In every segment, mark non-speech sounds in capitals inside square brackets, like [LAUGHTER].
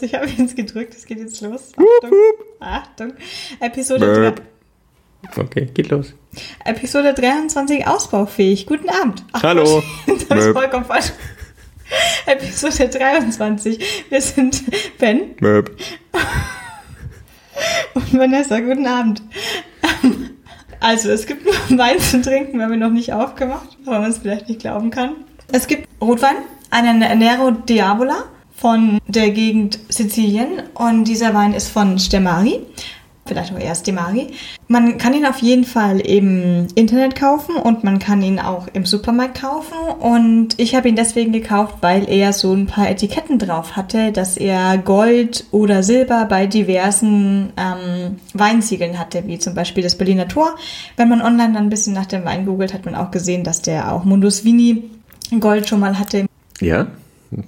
Ich habe jetzt gedrückt, es geht jetzt los. Achtung. Achtung. Episode 3. Okay, geht los. Episode 23 ausbaufähig. Guten Abend. Ach, Hallo. [LAUGHS] Das ist vollkommen falsch. Episode 23. Wir sind Ben. Möb. Und Vanessa, guten Abend. Also, es gibt noch [LAUGHS] Wein zu trinken, wir haben wir noch nicht aufgemacht, weil man es vielleicht nicht glauben kann. Es gibt Rotwein, einen Nero Diavola von der Gegend Sizilien und dieser Wein ist von Stemari. Vielleicht auch erst Demari. Man kann ihn auf jeden Fall im Internet kaufen und man kann ihn auch im Supermarkt kaufen. Und ich habe ihn deswegen gekauft, weil er so ein paar Etiketten drauf hatte, dass er Gold oder Silber bei diversen ähm, Weinsiegeln hatte, wie zum Beispiel das Berliner Tor. Wenn man online dann ein bisschen nach dem Wein googelt, hat man auch gesehen, dass der auch Mundus Vini Gold schon mal hatte. Ja,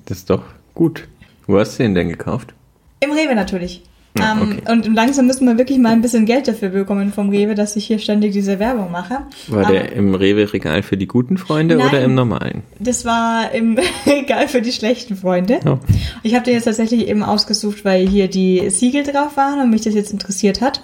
das ist doch Gut. Wo hast du den denn gekauft? Im Rewe natürlich. Ja, ah, okay. und langsam müssen wir wirklich mal ein bisschen Geld dafür bekommen vom Rewe, dass ich hier ständig diese Werbung mache. War Aber der im Rewe-Regal für die guten Freunde nein, oder im normalen? Das war im [LAUGHS] Regal für die schlechten Freunde. Oh. Ich habe den jetzt tatsächlich eben ausgesucht, weil hier die Siegel drauf waren und mich das jetzt interessiert hat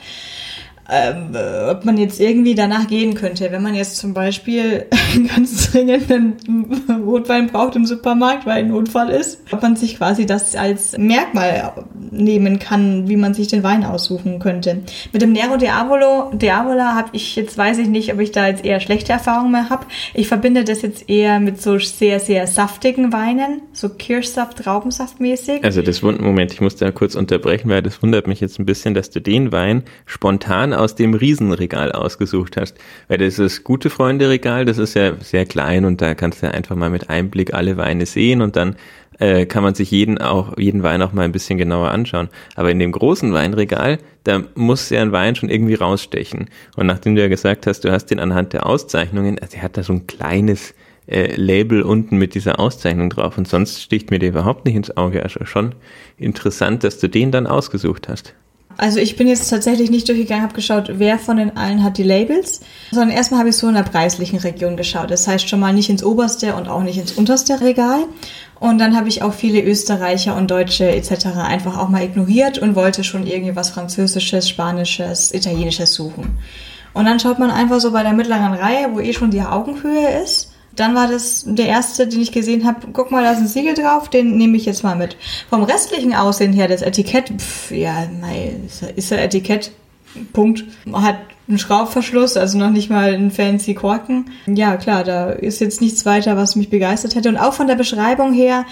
ähm, äh, ob man jetzt irgendwie danach gehen könnte. Wenn man jetzt zum Beispiel [LAUGHS] ganz dringend einen Rotwein braucht im Supermarkt, weil ein Notfall ist, ob man sich quasi das als Merkmal nehmen kann, wie man sich den Wein aussuchen könnte. Mit dem Nero Diavolo, Diavola habe ich jetzt, weiß ich nicht, ob ich da jetzt eher schlechte Erfahrungen mehr habe. Ich verbinde das jetzt eher mit so sehr, sehr saftigen Weinen, so Kirschsaft, Traubensaft mäßig. Also das Moment, ich muss da kurz unterbrechen, weil das wundert mich jetzt ein bisschen, dass du den Wein spontan aus dem Riesenregal ausgesucht hast. Weil das ist gute Freunde-Regal, das ist ja sehr klein und da kannst du einfach mal mit einem Blick alle Weine sehen und dann äh, kann man sich jeden auch, jeden Wein auch mal ein bisschen genauer anschauen. Aber in dem großen Weinregal, da muss ja ein Wein schon irgendwie rausstechen. Und nachdem du ja gesagt hast, du hast den anhand der Auszeichnungen, also er hat da so ein kleines äh, Label unten mit dieser Auszeichnung drauf und sonst sticht mir der überhaupt nicht ins Auge. Also schon interessant, dass du den dann ausgesucht hast. Also ich bin jetzt tatsächlich nicht durchgegangen, habe geschaut, wer von den allen hat die Labels, sondern erstmal habe ich so in der preislichen Region geschaut. Das heißt schon mal nicht ins oberste und auch nicht ins unterste Regal. Und dann habe ich auch viele Österreicher und Deutsche etc. einfach auch mal ignoriert und wollte schon irgendwie was Französisches, Spanisches, Italienisches suchen. Und dann schaut man einfach so bei der mittleren Reihe, wo eh schon die Augenhöhe ist dann war das der erste, den ich gesehen habe. Guck mal, da ist ein Siegel drauf, den nehme ich jetzt mal mit. Vom restlichen Aussehen her, das Etikett, pff, ja, nein, ist ja Etikett. Punkt. Hat einen Schraubverschluss, also noch nicht mal einen fancy Korken. Ja, klar, da ist jetzt nichts weiter, was mich begeistert hätte. Und auch von der Beschreibung her,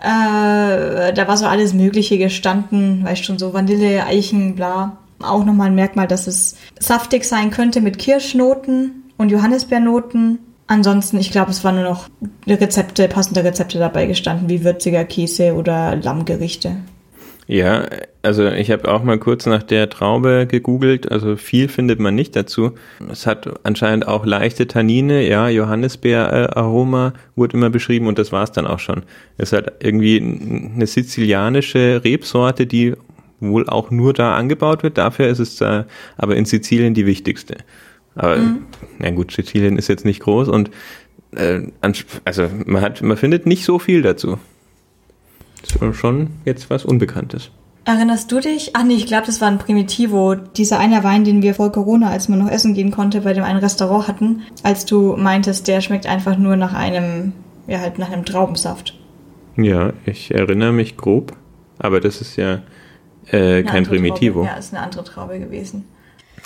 äh, da war so alles Mögliche gestanden, weißt schon, so Vanille, Eichen, bla. Auch nochmal ein Merkmal, dass es saftig sein könnte mit Kirschnoten und Johannisbeernoten Ansonsten, ich glaube, es waren nur noch Rezepte, passende Rezepte dabei gestanden, wie würziger Käse oder Lammgerichte. Ja, also ich habe auch mal kurz nach der Traube gegoogelt, also viel findet man nicht dazu. Es hat anscheinend auch leichte Tannine, ja, Johannisbeeraroma wurde immer beschrieben und das war's dann auch schon. Es hat irgendwie eine sizilianische Rebsorte, die wohl auch nur da angebaut wird, dafür ist es äh, aber in Sizilien die wichtigste. Aber mhm. na gut, Sizilien ist jetzt nicht groß und äh, also man hat, man findet nicht so viel dazu. Das ist schon jetzt was Unbekanntes. Erinnerst du dich? Ach nee, ich glaube, das war ein Primitivo. Dieser eine Wein, den wir vor Corona, als man noch essen gehen konnte, bei dem einen Restaurant hatten, als du meintest, der schmeckt einfach nur nach einem, ja halt nach einem Traubensaft. Ja, ich erinnere mich grob, aber das ist ja äh, kein Primitivo. Traube. Ja, ist eine andere Traube gewesen.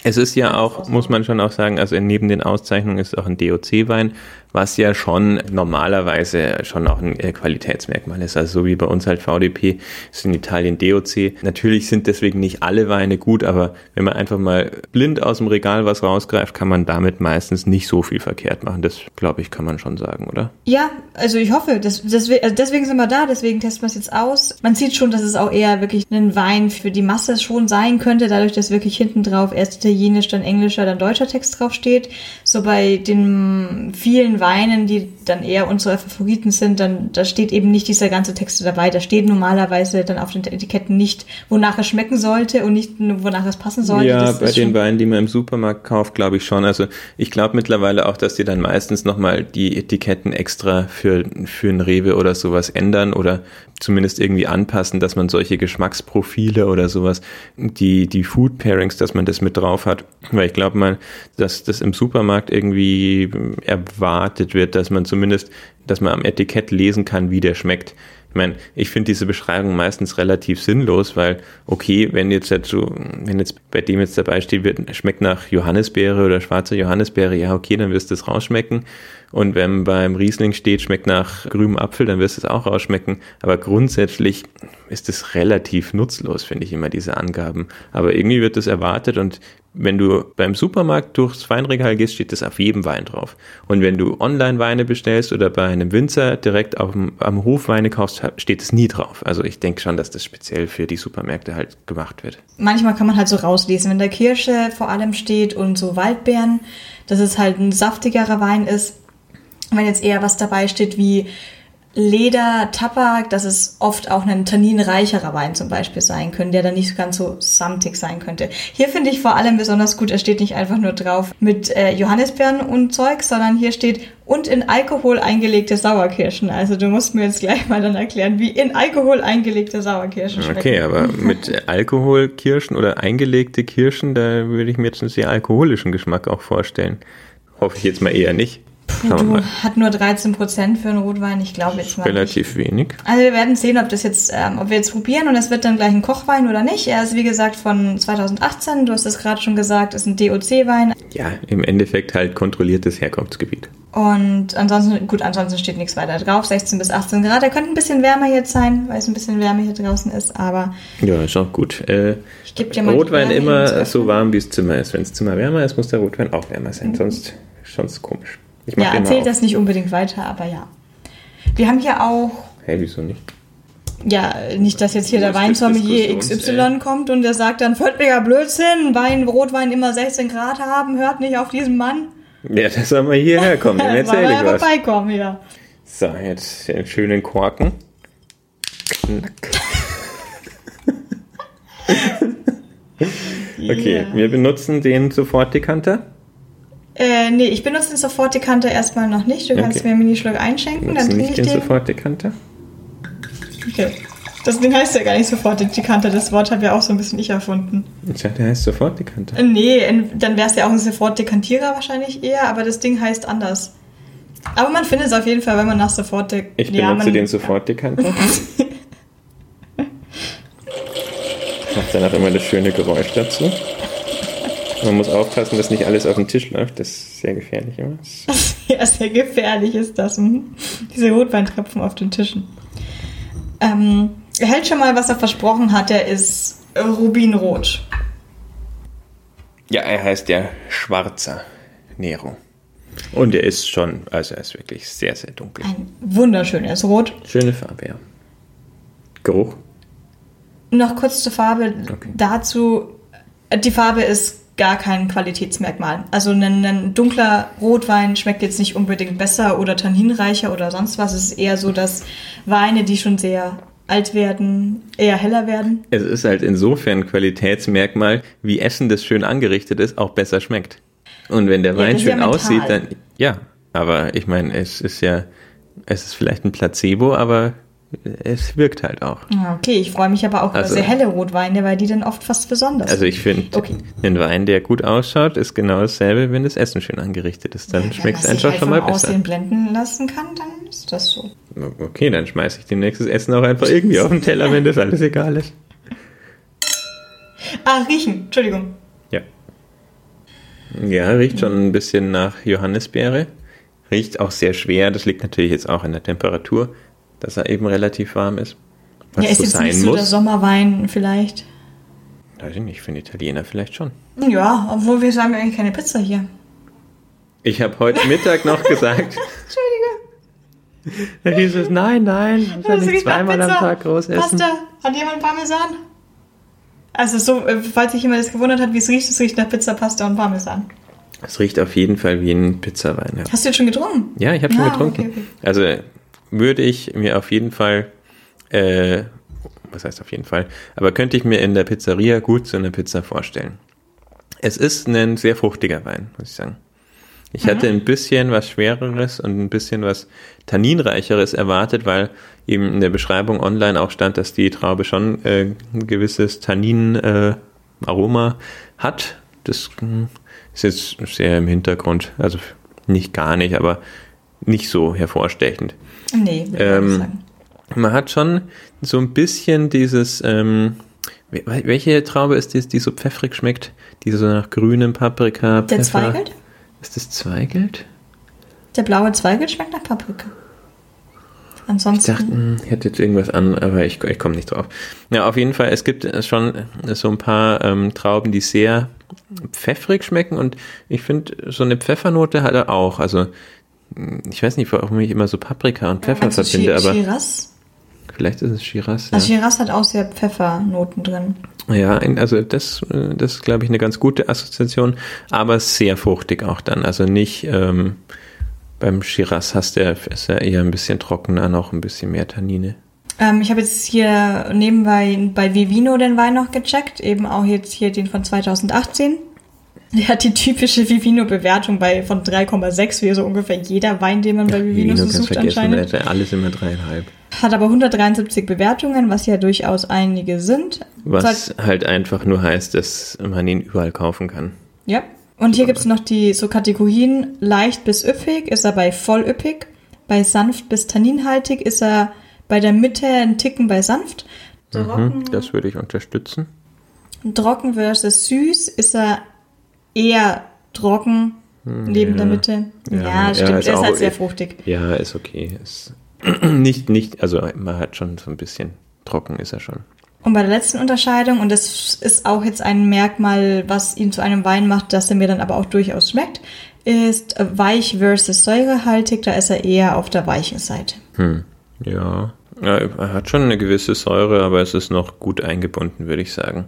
Es ist ja auch, muss man schon auch sagen, also neben den Auszeichnungen ist auch ein DOC-Wein was ja schon normalerweise schon auch ein äh, Qualitätsmerkmal ist. Also so wie bei uns halt VDP ist in Italien DOC. Natürlich sind deswegen nicht alle Weine gut, aber wenn man einfach mal blind aus dem Regal was rausgreift, kann man damit meistens nicht so viel verkehrt machen. Das glaube ich, kann man schon sagen, oder? Ja, also ich hoffe, das, das, also deswegen sind wir da, deswegen testen wir es jetzt aus. Man sieht schon, dass es auch eher wirklich ein Wein für die Masse schon sein könnte, dadurch, dass wirklich hinten drauf erst italienisch, dann englischer, dann deutscher Text drauf steht. So bei den vielen Weinen, die dann eher unsere Favoriten sind, dann da steht eben nicht dieser ganze Text dabei. Da steht normalerweise dann auf den Etiketten nicht, wonach es schmecken sollte und nicht, wonach es passen sollte. Ja, Das bei den Weinen, die man im Supermarkt kauft, glaube ich schon. Also ich glaube mittlerweile auch, dass die dann meistens nochmal die Etiketten extra für, für ein Rewe oder sowas ändern oder zumindest irgendwie anpassen, dass man solche Geschmacksprofile oder sowas, die, die Food Pairings, dass man das mit drauf hat. Weil ich glaube mal, dass das im Supermarkt irgendwie erwartet wird, dass man zumindest, dass man am Etikett lesen kann, wie der schmeckt. Ich meine, ich finde diese Beschreibung meistens relativ sinnlos, weil, okay, wenn jetzt dazu, wenn jetzt bei dem jetzt dabei steht, wird, schmeckt nach Johannisbeere oder schwarzer Johannisbeere, ja, okay, dann wirst du es rausschmecken. Und wenn beim Riesling steht, schmeckt nach grünem Apfel, dann wirst du es auch rausschmecken. Aber grundsätzlich ist es relativ nutzlos, finde ich immer, diese Angaben. Aber irgendwie wird das erwartet und wenn du beim Supermarkt durchs Weinregal gehst, steht das auf jedem Wein drauf. Und wenn du online Weine bestellst oder bei einem Winzer direkt auf dem, am Hof Weine kaufst, steht es nie drauf. Also ich denke schon, dass das speziell für die Supermärkte halt gemacht wird. manchmal kann man halt so rauslesen, wenn da Kirsche vor allem steht und so Waldbeeren, dass es halt ein saftigerer Wein ist. Wenn jetzt eher was dabei steht wie Leder, Tabak, dass es oft auch ein tanninreicherer Wein zum Beispiel sein könnte, der dann nicht ganz so samtig sein könnte. Hier finde ich vor allem besonders gut, er steht nicht einfach nur drauf mit äh, Johannisbeeren und Zeug, sondern hier steht und in Alkohol eingelegte Sauerkirschen. Also du musst mir jetzt gleich mal dann erklären, wie in Alkohol eingelegte Sauerkirschen schmecken. Okay, aber mit Alkoholkirschen oder eingelegte Kirschen, da würde ich mir jetzt einen sehr alkoholischen Geschmack auch vorstellen. Hoffe ich jetzt mal eher nicht. Wir Du hat nur 13% für einen Rotwein, ich glaube jetzt mal. Relativ wenig. Also wir werden sehen, ob das jetzt, ähm, ob wir jetzt probieren und es wird dann gleich ein Kochwein oder nicht. Er ist wie gesagt von 2018, du hast es gerade schon gesagt, ist ein DOC-Wein. Ja, im Endeffekt halt kontrolliertes Herkunftsgebiet. Und ansonsten, gut, ansonsten steht nichts weiter drauf, 16 bis 18 Grad. Er könnte ein bisschen wärmer jetzt sein, weil es ein bisschen wärmer hier draußen ist, aber Ja, ist auch gut. Äh, ich gebe dir mal Rotwein immer so warm, wie das Zimmer ist. Wenn das Zimmer wärmer ist, muss der Rotwein auch wärmer sein. Sonst sonst komisch. Ich Ja, auf. das nicht unbedingt weiter, aber ja. Wir haben hier auch Hey, wieso nicht? Ja, nicht, dass jetzt hier der Das Weinsommelier XY kommt und der sagt dann völliger Blödsinn, Wein, Rotwein immer 16 Grad haben, hört nicht auf diesen Mann. Ja, das soll mal hierher kommen. [LAUGHS] Soll erzähl er ich was. vorbeikommen hier. So, jetzt den schönen Korken. Knack. [LAUGHS] Okay, Ja. wir benutzen den Sofortdekanter. Äh, nee, ich benutze den Sofortdekanter erstmal noch nicht. Du kannst Okay. mir einen Minischluck einschenken, dann Benutzen trinke nicht ich den den. Sofortdekanter. Okay. Das Ding heißt ja gar nicht Sofortdekanter, das Wort habe ja auch so ein bisschen ich erfunden. Ich dachte, der heißt Sofortdekanter. Äh, Nee, dann wäre es ja auch ein Sofortdekantierer wahrscheinlich eher, aber das Ding heißt anders. Aber man findet es auf jeden Fall, wenn man nach Sofortdek... Ich ja, benutze man, den Sofortdekanter. [LAUGHS] Macht dann auch immer das schöne Geräusch dazu. Man muss aufpassen, dass nicht alles auf den Tisch läuft. Das ist sehr gefährlich immer. [LAUGHS] Ja, sehr gefährlich ist das. mhm. Diese Rotweintropfen auf den Tischen. Ähm, er hält schon mal, was er versprochen hat. Er ist Rubinrot. Ja, er heißt ja Schwarzer Nero. Und er ist schon, also er ist wirklich sehr, sehr dunkel. Ein wunderschönes Rot. Schöne Farbe, ja. Geruch? Noch kurz zur Farbe. Okay. Dazu, die Farbe ist gar kein Qualitätsmerkmal. Also ein, ein dunkler Rotwein schmeckt jetzt nicht unbedingt besser oder tanninreicher oder sonst was. Es ist eher so, dass Weine, die schon sehr alt werden, eher heller werden. Es ist halt insofern ein Qualitätsmerkmal, wie Essen, das schön angerichtet ist, auch besser schmeckt. Und wenn der Ja, Wein ja schön mental. aussieht, dann ja. Aber ich meine, es ist ja, es ist vielleicht ein Placebo, aber es wirkt halt auch. Ah, Okay, ich freue mich aber auch über Also- sehr helle Rotweine, weil die dann oft fast besonders Also ich finde, Okay. ein Wein, der gut ausschaut, ist genau dasselbe, wenn das Essen schön angerichtet ist. Dann schmeckt es Wenn man einfach schon mal besser. Aussehen blenden lassen kann, dann ist das so. Okay, dann schmeiße ich demnächst das Essen auch einfach irgendwie auf den Teller, wenn das alles egal ist. [LAUGHS] Ah, riechen, Entschuldigung. Ja. Ja, riecht schon ein bisschen nach Johannisbeere. Riecht auch sehr schwer. Das liegt natürlich jetzt auch an der Temperatur, dass er eben relativ warm ist. Was ja, ist so jetzt sein nicht so der muss. Sommerwein vielleicht. Weiß ich nicht, für einen Italiener vielleicht schon. Ja, obwohl wir sagen eigentlich keine Pizza hier. Ich habe heute Mittag noch gesagt, [LAUGHS] Entschuldige. da hieß es, nein, nein, [LAUGHS] soll Das nicht zweimal am. Tag groß essen. Pasta. Hat jemand Parmesan? Also so, äh, falls sich jemand das gewundert hat, wie es riecht, es riecht nach Pizza, Pasta und Parmesan. Es riecht auf jeden Fall wie ein Pizzawein. Ja, Hast du jetzt schon getrunken? ja ich habe schon Ah, getrunken. okay, okay. Also würde ich mir auf jeden Fall, äh, was heißt auf jeden Fall, aber könnte ich mir in der Pizzeria gut so eine Pizza vorstellen. Es ist ein sehr fruchtiger Wein, muss ich sagen. Ich hatte ein bisschen was Schwereres und ein bisschen was Tanninreicheres erwartet, weil eben in der Beschreibung online auch stand, dass die Traube schon äh, ein gewisses Tannin-Aroma äh, hat. Das hm, ist jetzt sehr im Hintergrund, also nicht gar nicht, aber nicht so hervorstechend. Nee, würde ich Ähm, nicht sagen. Man hat schon so ein bisschen dieses, ähm, wel- welche Traube ist das, die so pfeffrig schmeckt? Die so nach grünem Paprika, Der Pfeffer. Zweigelt? Ist das Zweigelt? Der blaue Zweigelt schmeckt nach Paprika. Ich Ansonsten. dachte, hm, ich hätte jetzt irgendwas an, aber ich, ich komme nicht drauf. Ja, auf jeden Fall, es gibt äh, schon so ein paar ähm, Trauben, die sehr pfeffrig schmecken und ich finde, so eine Pfeffernote hat er auch. Also, ich weiß nicht, warum ich immer so Paprika und Pfeffer also verbinde, Chi- aber Shiraz? vielleicht ist es Shiraz. Ja. Also Shiraz hat auch sehr Pfeffernoten drin. Ja, also das, äh, das ist, glaube ich, eine ganz gute Assoziation, aber sehr fruchtig auch dann. Also nicht ähm, beim Shiraz hast du ja, ist ja eher ein bisschen trockener, noch ein bisschen mehr Tannine. Ähm, ich habe jetzt hier nebenbei bei Vivino den Wein noch gecheckt, eben auch jetzt hier den von 2018. [LAUGHS] Der hat die typische Vivino-Bewertung bei von 3,6, wie so ungefähr jeder Wein, den man bei Vivino kannst sucht anscheinend. ja alles immer dreieinhalb. Hat aber 173 Bewertungen, was ja durchaus einige sind. Was halt einfach nur heißt, dass man ihn überall kaufen kann. Ja. Und hier gibt's noch die so Kategorien leicht bis üppig, ist er bei voll üppig. Bei sanft bis tanninhaltig ist er bei der Mitte ein Ticken bei sanft. Trocken, Hm, das würde ich unterstützen. trocken versus süß ist er eher trocken neben der Mitte. Ja, Ja, ja, stimmt. ist er ist auch halt sehr fruchtig. Ja, ist okay. Ist [CLEARS THROAT] nicht, nicht, also man hat schon so ein bisschen trocken ist er schon. Und bei der letzten Unterscheidung, und das ist auch jetzt ein Merkmal, was ihn zu einem Wein macht, das er mir dann aber auch durchaus schmeckt, ist weich versus säurehaltig. Da ist er eher auf der weichen Seite. Hm, ja. ja. Er hat schon eine gewisse Säure, aber es ist noch gut eingebunden, würde ich sagen.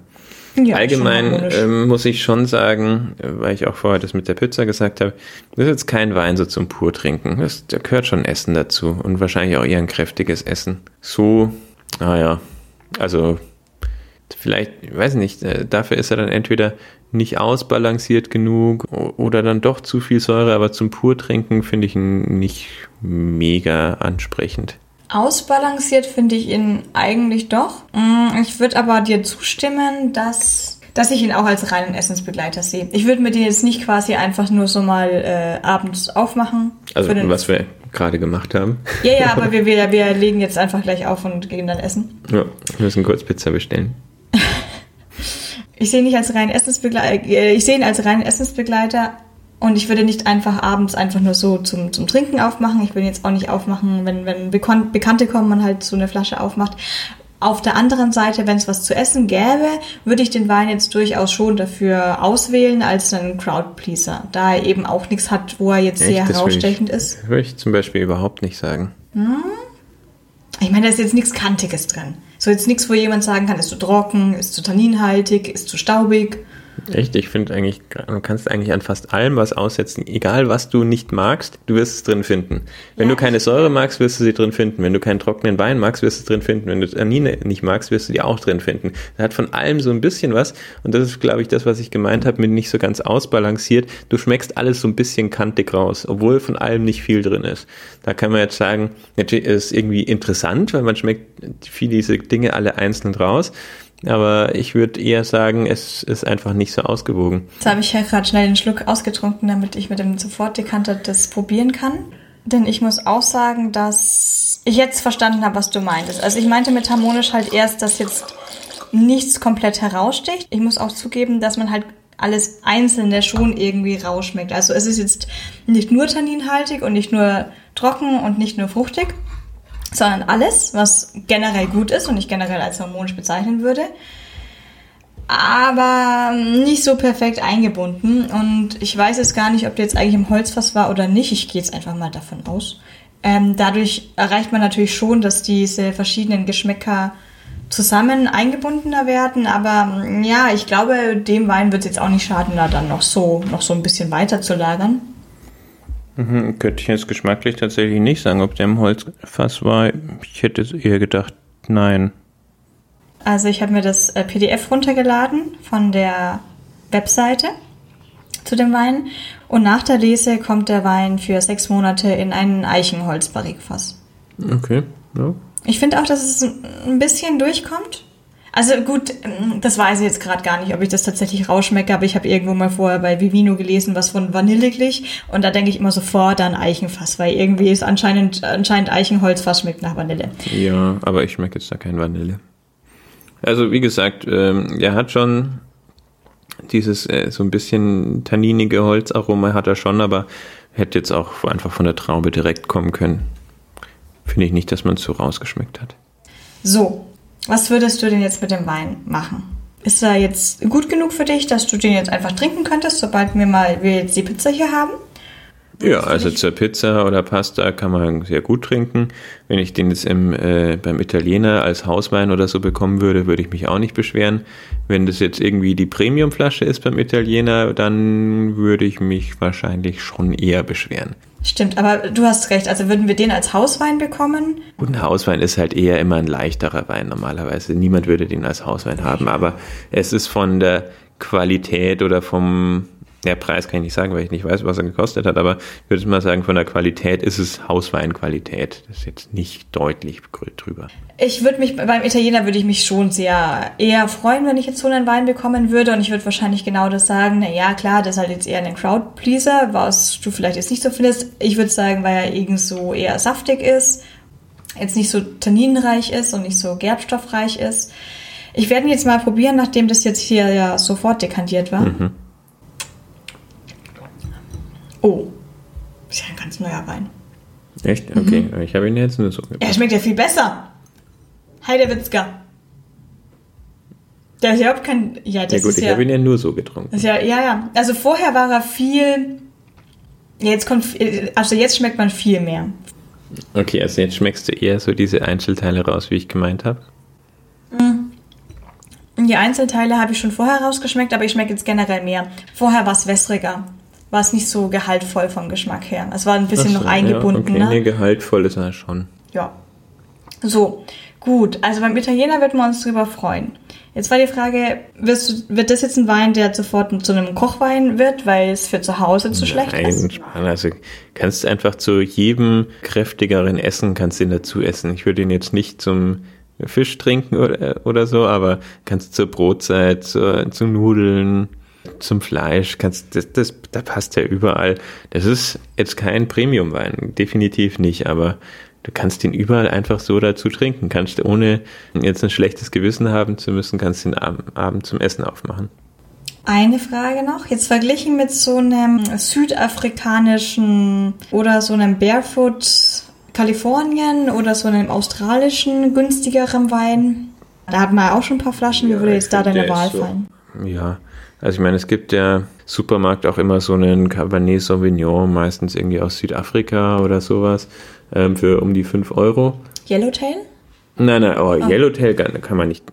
Ja, Allgemein ähm, muss ich schon sagen, weil ich auch vorher das mit der Pizza gesagt habe, das ist jetzt kein Wein so zum Purtrinken. Das, da gehört schon Essen dazu und wahrscheinlich auch eher ein kräftiges Essen. So, naja, also vielleicht, ich weiß nicht, äh, dafür ist er dann entweder nicht ausbalanciert genug oder dann doch zu viel Säure, aber zum Purtrinken finde ich ihn nicht mega ansprechend. Ausbalanciert finde ich ihn eigentlich doch. Mm, Ich würde aber dir zustimmen, dass, dass ich ihn auch als reinen Essensbegleiter sehe. Ich würde mir den jetzt nicht quasi einfach nur so mal äh, abends aufmachen. Also was wir gerade gemacht haben. ja, ja, aber [LAUGHS] wir, wir, wir legen jetzt einfach gleich auf und gehen dann essen. Ja, wir müssen kurz Pizza bestellen. [LAUGHS] Ich sehe ihn nicht als reinen Essensbegleiter, äh, ich sehe ihn als reinen Essensbegleiter und ich würde nicht einfach abends einfach nur so zum, zum Trinken aufmachen. Ich würde jetzt auch nicht aufmachen, wenn, wenn Bekan Bekannte kommen, man halt so eine Flasche aufmacht. Auf der anderen Seite, wenn es was zu essen gäbe, würde ich den Wein jetzt durchaus schon dafür auswählen als einen Crowdpleaser, da er eben auch nichts hat, wo er jetzt sehr Echt? Würde herausstechend ich, ist. Würde ich zum Beispiel überhaupt nicht sagen. Ich meine, da ist jetzt nichts Kantiges drin. So jetzt nichts, wo jemand sagen kann, ist zu trocken, ist zu tanninhaltig, ist zu staubig. Echt, ich finde eigentlich, du kannst eigentlich an fast allem was aussetzen. Egal, was du nicht magst, du wirst es drin finden. Wenn Ja. du keine Säure magst, wirst du sie drin finden. Wenn du keinen trockenen Wein magst, wirst du es drin finden. Wenn du Tannine nicht magst, wirst du die auch drin finden. Er hat von allem so ein bisschen was. Und das ist, glaube ich, das, was ich gemeint habe, mit nicht so ganz ausbalanciert. Du schmeckst alles so ein bisschen kantig raus, obwohl von allem nicht viel drin ist. Da kann man jetzt sagen, natürlich ist es irgendwie interessant, weil man schmeckt viele diese Dinge alle einzeln raus. Aber ich würde eher sagen, es ist einfach nicht so ausgewogen. Jetzt habe ich ja gerade schnell den Schluck ausgetrunken, damit ich mit dem Sofortdekanter das probieren kann. Denn ich muss auch sagen, dass ich jetzt verstanden habe, was du meintest. Also ich meinte mit harmonisch halt erst, dass jetzt nichts komplett heraussticht. Ich muss auch zugeben, dass man halt alles Einzelne schon irgendwie rausschmeckt. Also es ist jetzt nicht nur tanninhaltig und nicht nur trocken und nicht nur fruchtig, sondern alles, was generell gut ist und ich generell als harmonisch bezeichnen würde aber nicht so perfekt eingebunden. Und ich weiß jetzt gar nicht, ob der jetzt eigentlich im Holzfass war oder nicht. Ich gehe jetzt einfach mal davon aus. Ähm, dadurch erreicht man natürlich schon, dass diese verschiedenen Geschmäcker zusammen eingebundener werden. Aber mm, ja, ich glaube, dem Wein wird es jetzt auch nicht schaden, da dann noch so, noch so ein bisschen weiter zu lagern. Mhm, könnte ich jetzt geschmacklich tatsächlich nicht sagen, ob der im Holzfass war. Ich hätte eher gedacht, nein. Also ich habe mir das äh, PDF runtergeladen von der Webseite zu dem Wein und nach der Lese kommt der Wein für sechs Monate in ein Eichenholz-Barrikfass. Okay, ja. Ich finde auch, dass es ein bisschen durchkommt. Also gut, das weiß ich jetzt gerade gar nicht, ob ich das tatsächlich rausschmecke, aber ich habe irgendwo mal vorher bei Vivino gelesen, was von Vanilleglich und da denke ich immer sofort an Eichenfass, weil irgendwie ist anscheinend, anscheinend Eichenholzfass schmeckt nach Vanille. Ja, aber ich schmecke jetzt da kein Vanille. Also wie gesagt, ähm, er hat schon dieses äh, so ein bisschen tanninige Holzaroma hat er schon, aber hätte jetzt auch einfach von der Traube direkt kommen können. Finde ich nicht, dass man es so rausgeschmeckt hat. So, was würdest du denn jetzt mit dem Wein machen? Ist er jetzt gut genug für dich, dass du den jetzt einfach trinken könntest, sobald wir mal wir jetzt die Pizza hier haben? Ja, also zur Pizza oder Pasta kann man sehr gut trinken. Wenn ich den jetzt im, äh, beim Italiener als Hauswein oder so bekommen würde, würde ich mich auch nicht beschweren. Wenn das jetzt irgendwie die Premiumflasche ist beim Italiener, dann würde ich mich wahrscheinlich schon eher beschweren. Stimmt, aber du hast recht. Also würden wir den als Hauswein bekommen? Gut, ein Hauswein ist halt eher immer ein leichterer Wein normalerweise. Niemand würde den als Hauswein haben, aber es ist von der Qualität oder vom ja, Preis kann ich nicht sagen, weil ich nicht weiß, was er gekostet hat, aber ich würde mal sagen, von der Qualität ist es Hausweinqualität. Das ist jetzt nicht deutlich drüber. Ich würde mich, beim Italiener würde ich mich schon sehr eher freuen, wenn ich jetzt so einen Wein bekommen würde und ich würde wahrscheinlich genau das sagen, na ja, klar, das ist halt jetzt eher ein Crowdpleaser, was du vielleicht jetzt nicht so findest. Ich würde sagen, weil er irgend so eher saftig ist, jetzt nicht so tanninreich ist und nicht so gerbstoffreich ist. Ich werde ihn jetzt mal probieren, nachdem das jetzt hier ja sofort dekantiert war. Mhm. Oh, ist ja ein ganz neuer Wein. Echt? Okay, mhm. ich habe ihn jetzt nur so gebracht. Er schmeckt ja viel besser. Heidewitzka. Der ist ja überhaupt kein. Ja, das ja gut, ist ich ja, habe ihn ja nur so getrunken. Ist ja, ja, ja. Also vorher war er viel. Jetzt kommt, also jetzt schmeckt man viel mehr. Okay, also jetzt schmeckst du eher so diese Einzelteile raus, wie ich gemeint habe. Mhm. Die Einzelteile habe ich schon vorher rausgeschmeckt, aber ich schmecke jetzt generell mehr. Vorher war es wässriger war es nicht so gehaltvoll vom Geschmack her. Es war ein bisschen so, noch eingebunden. Ja, okay, nee, gehaltvoll ist er schon. Ja. So, gut. Also beim Italiener wird man uns drüber freuen. Jetzt war die Frage, wirst du, wird das jetzt ein Wein, der sofort zu einem Kochwein wird, weil es für zu Hause zu schlecht ist? Nein, also kannst du einfach zu jedem kräftigeren Essen kannst du ihn dazu essen. Ich würde ihn jetzt nicht zum Fisch trinken oder, oder so, aber kannst zur Brotzeit, zu, zu Nudeln, zum Fleisch, kannst, das, das, da passt ja überall. Das ist jetzt kein Premiumwein, definitiv nicht, aber du kannst ihn überall einfach so dazu trinken. Kannst ohne jetzt ein schlechtes Gewissen haben zu müssen, kannst den Abend, Abend zum Essen aufmachen. Eine Frage noch, jetzt verglichen mit so einem südafrikanischen oder so einem Barefoot Kalifornien oder so einem australischen günstigeren Wein. Da hatten wir auch schon ein paar Flaschen. Wie ja, würde jetzt da deine Wahl so, fallen? Ja, also ich meine, es gibt ja Supermarkt auch immer so einen Cabernet Sauvignon, meistens irgendwie aus Südafrika oder sowas, ähm, für um die 5 Euro. Yellowtail? Nein, nein, oh, oh. Yellowtail kann man nicht,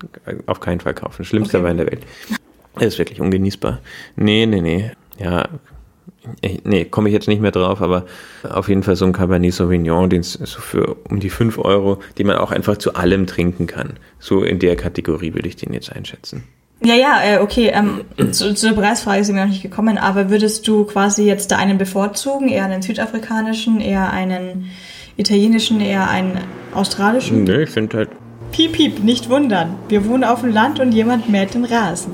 auf keinen Fall kaufen. Schlimmster okay. Wein der Welt. Er ist wirklich ungenießbar. Nee, nee, nee. Ja, nee, komme ich jetzt nicht mehr drauf, aber auf jeden Fall so ein Cabernet Sauvignon, den so für um die 5 Euro, die man auch einfach zu allem trinken kann. So in der Kategorie würde ich den jetzt einschätzen. Ja, ja, äh, okay. Ähm, zu, zu der Preisfrage sind wir noch nicht gekommen, aber würdest du quasi jetzt da einen bevorzugen, eher einen südafrikanischen, eher einen italienischen, eher einen australischen? Nee, ich finde halt. Piep, piep, nicht wundern. Wir wohnen auf dem Land und jemand mäht den Rasen.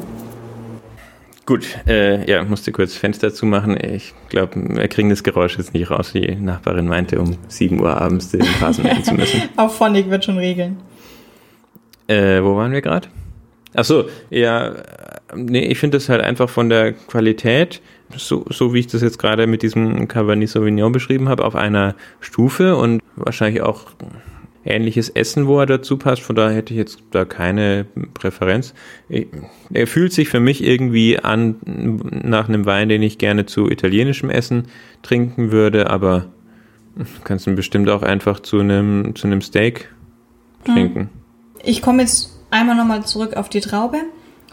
Gut, äh, ja, musste kurz Fenster zumachen. Ich glaube, wir kriegen das Geräusch jetzt nicht raus. Die Nachbarin meinte, um 7 Uhr abends den Rasen mähen zu müssen. [LAUGHS] Auch Phonic wird schon regeln. Äh, wo waren wir gerade? Ach so, ja, nee, ich finde das halt einfach von der Qualität, so, so wie ich das jetzt gerade mit diesem Cabernet Sauvignon beschrieben habe, auf einer Stufe und wahrscheinlich auch ähnliches Essen, wo er dazu passt. Von daher hätte ich jetzt da keine Präferenz. Er fühlt sich für mich irgendwie an nach einem Wein, den ich gerne zu italienischem Essen trinken würde, aber kannst du bestimmt auch einfach zu einem, zu einem Steak trinken. Ich komme jetzt einmal nochmal zurück auf die Traube.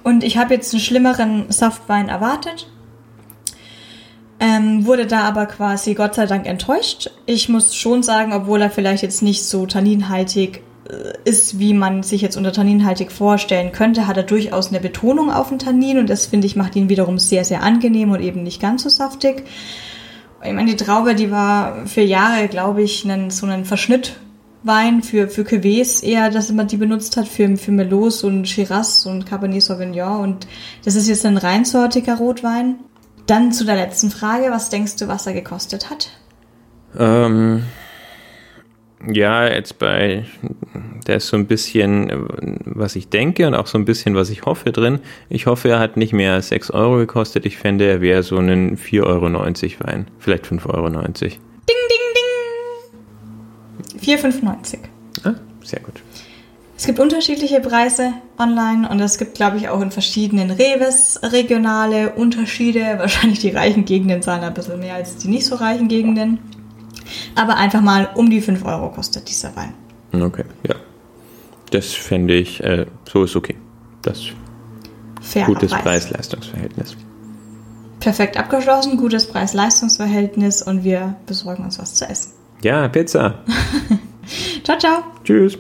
Und ich habe jetzt einen schlimmeren Saftwein erwartet. Ähm, wurde da aber quasi Gott sei Dank enttäuscht. Ich muss schon sagen, obwohl er vielleicht jetzt nicht so tanninhaltig äh, ist, wie man sich jetzt unter tanninhaltig vorstellen könnte, hat er durchaus eine Betonung auf den Tannin und das finde ich macht ihn wiederum sehr, sehr angenehm und eben nicht ganz so saftig. Ich meine, die Traube, die war für Jahre, glaube ich, einen, so einen Verschnittwein für, für Cuvées eher, dass man die benutzt hat für, für Melos und Shiraz und Cabernet Sauvignon und das ist jetzt ein reinsortiger Rotwein. Dann zu der letzten Frage, was denkst du, was er gekostet hat? Ähm, ja, jetzt bei, der ist so ein bisschen, was ich denke und auch so ein bisschen, was ich hoffe drin. Ich hoffe, er hat nicht mehr als 6 Euro gekostet. Ich fände, er wäre so ein 4,90 Euro Wein. Vielleicht 5,90 Euro. Ding, ding, ding! 4,95. Ah, sehr gut. Es gibt unterschiedliche Preise online und es gibt, glaube ich, auch in verschiedenen Reves regionale Unterschiede. [LAUGHS] Wahrscheinlich die reichen Gegenden zahlen ein bisschen mehr als die nicht so reichen Gegenden. Aber einfach mal um die 5 Euro kostet dieser Wein. Okay, ja. Das fände ich, äh, so ist okay. Das Fair gutes Preis. Preis-Leistungsverhältnis. Perfekt abgeschlossen, gutes Preis-Leistungsverhältnis und wir besorgen uns was zu essen. Ja, Pizza. [LAUGHS] ciao, ciao. Tschüss.